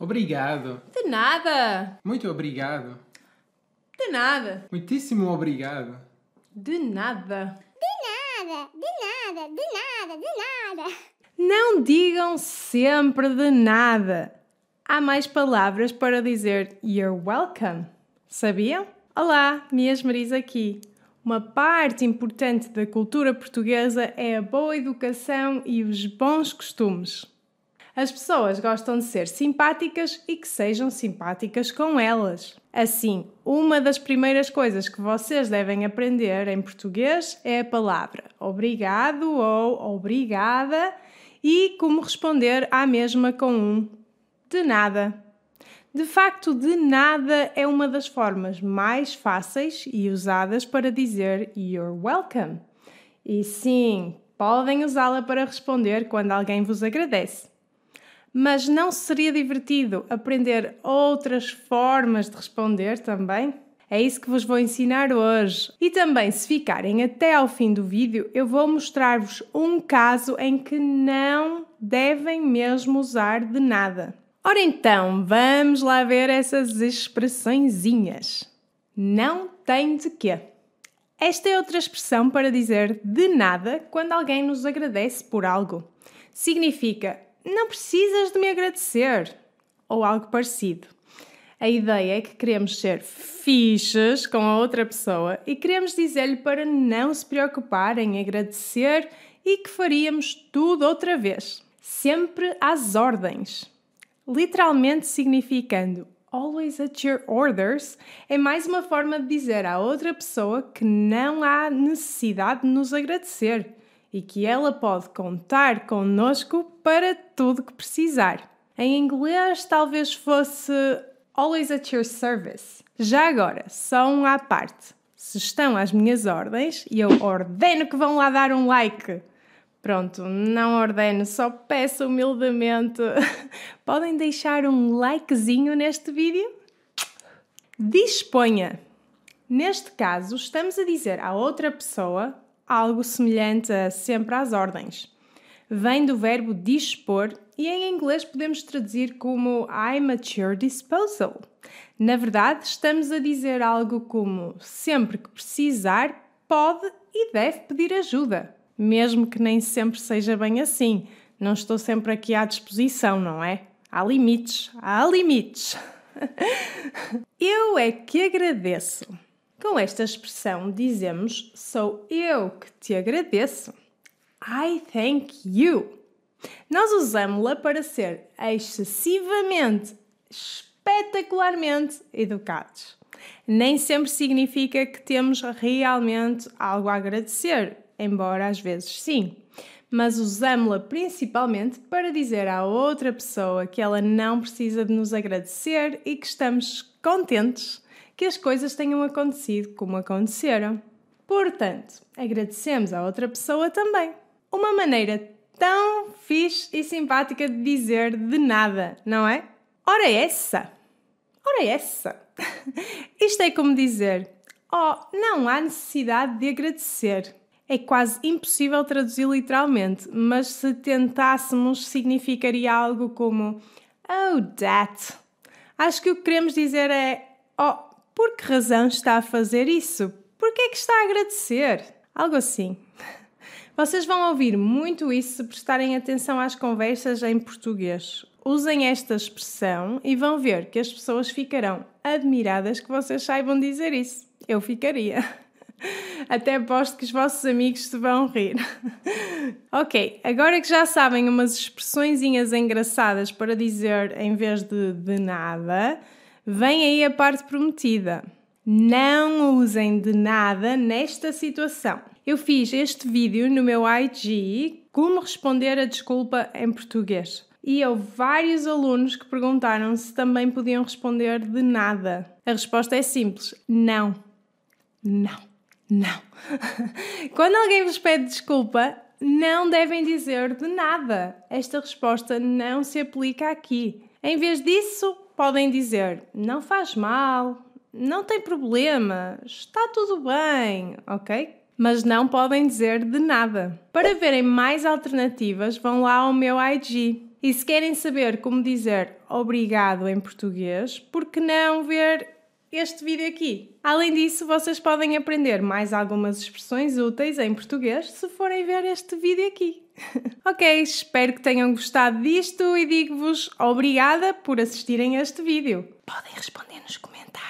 Obrigado. De nada. Muito obrigado. De nada. Muitíssimo obrigado. De nada. De nada, de nada, de nada, de nada. Não digam sempre de nada. Há mais palavras para dizer you're welcome. Sabiam? Olá, Mias Maris aqui. Uma parte importante da cultura portuguesa é a boa educação e os bons costumes. As pessoas gostam de ser simpáticas e que sejam simpáticas com elas. Assim, uma das primeiras coisas que vocês devem aprender em português é a palavra obrigado ou obrigada e como responder à mesma com um de nada. De facto, de nada é uma das formas mais fáceis e usadas para dizer you're welcome. E sim, podem usá-la para responder quando alguém vos agradece. Mas não seria divertido aprender outras formas de responder também? É isso que vos vou ensinar hoje. E também, se ficarem até ao fim do vídeo, eu vou mostrar-vos um caso em que não devem mesmo usar de nada. Ora então, vamos lá ver essas expressõezinhas. Não tem de quê. Esta é outra expressão para dizer de nada quando alguém nos agradece por algo. Significa não precisas de me agradecer ou algo parecido. A ideia é que queremos ser fichas com a outra pessoa e queremos dizer-lhe para não se preocupar em agradecer e que faríamos tudo outra vez, sempre às ordens. Literalmente significando always at your orders, é mais uma forma de dizer à outra pessoa que não há necessidade de nos agradecer e que ela pode contar connosco para tudo que precisar. Em inglês, talvez fosse always at your service. Já agora, só um à parte. Se estão às minhas ordens e eu ordeno que vão lá dar um like. Pronto, não ordeno, só peço humildemente. Podem deixar um likezinho neste vídeo? Disponha. Neste caso, estamos a dizer à outra pessoa algo semelhante a sempre às ordens. Vem do verbo dispor e em inglês podemos traduzir como I'm at your disposal. Na verdade, estamos a dizer algo como sempre que precisar, pode e deve pedir ajuda, mesmo que nem sempre seja bem assim. Não estou sempre aqui à disposição, não é? Há limites, há limites. Eu é que agradeço. Com esta expressão dizemos sou eu que te agradeço. I thank you. Nós usamos-la para ser excessivamente, espetacularmente educados. Nem sempre significa que temos realmente algo a agradecer, embora às vezes sim. Mas usamos-la principalmente para dizer à outra pessoa que ela não precisa de nos agradecer e que estamos contentes que as coisas tenham acontecido como aconteceram. Portanto, agradecemos à outra pessoa também. Uma maneira tão fixe e simpática de dizer de nada, não é? Ora essa! Ora essa! Isto é como dizer: Oh, não há necessidade de agradecer. É quase impossível traduzir literalmente, mas se tentássemos, significaria algo como Oh, that! Acho que o que queremos dizer é: Oh, por que razão está a fazer isso? Por que é que está a agradecer? Algo assim. Vocês vão ouvir muito isso se prestarem atenção às conversas em português. Usem esta expressão e vão ver que as pessoas ficarão admiradas que vocês saibam dizer isso. Eu ficaria. Até aposto que os vossos amigos se vão rir. ok, agora que já sabem umas expressõezinhas engraçadas para dizer em vez de de nada, Vem aí a parte prometida. Não usem de nada nesta situação. Eu fiz este vídeo no meu IG como responder a desculpa em português. E houve vários alunos que perguntaram se também podiam responder de nada. A resposta é simples: não. Não. Não. Quando alguém vos pede desculpa, não devem dizer de nada. Esta resposta não se aplica aqui. Em vez disso, podem dizer: não faz mal, não tem problema, está tudo bem, ok? Mas não podem dizer de nada. Para verem mais alternativas, vão lá ao meu IG. E se querem saber como dizer obrigado em português, por que não ver este vídeo aqui? Além disso, vocês podem aprender mais algumas expressões úteis em português se forem ver este vídeo aqui. ok, espero que tenham gostado disto e digo-vos obrigada por assistirem a este vídeo. Podem responder nos comentários.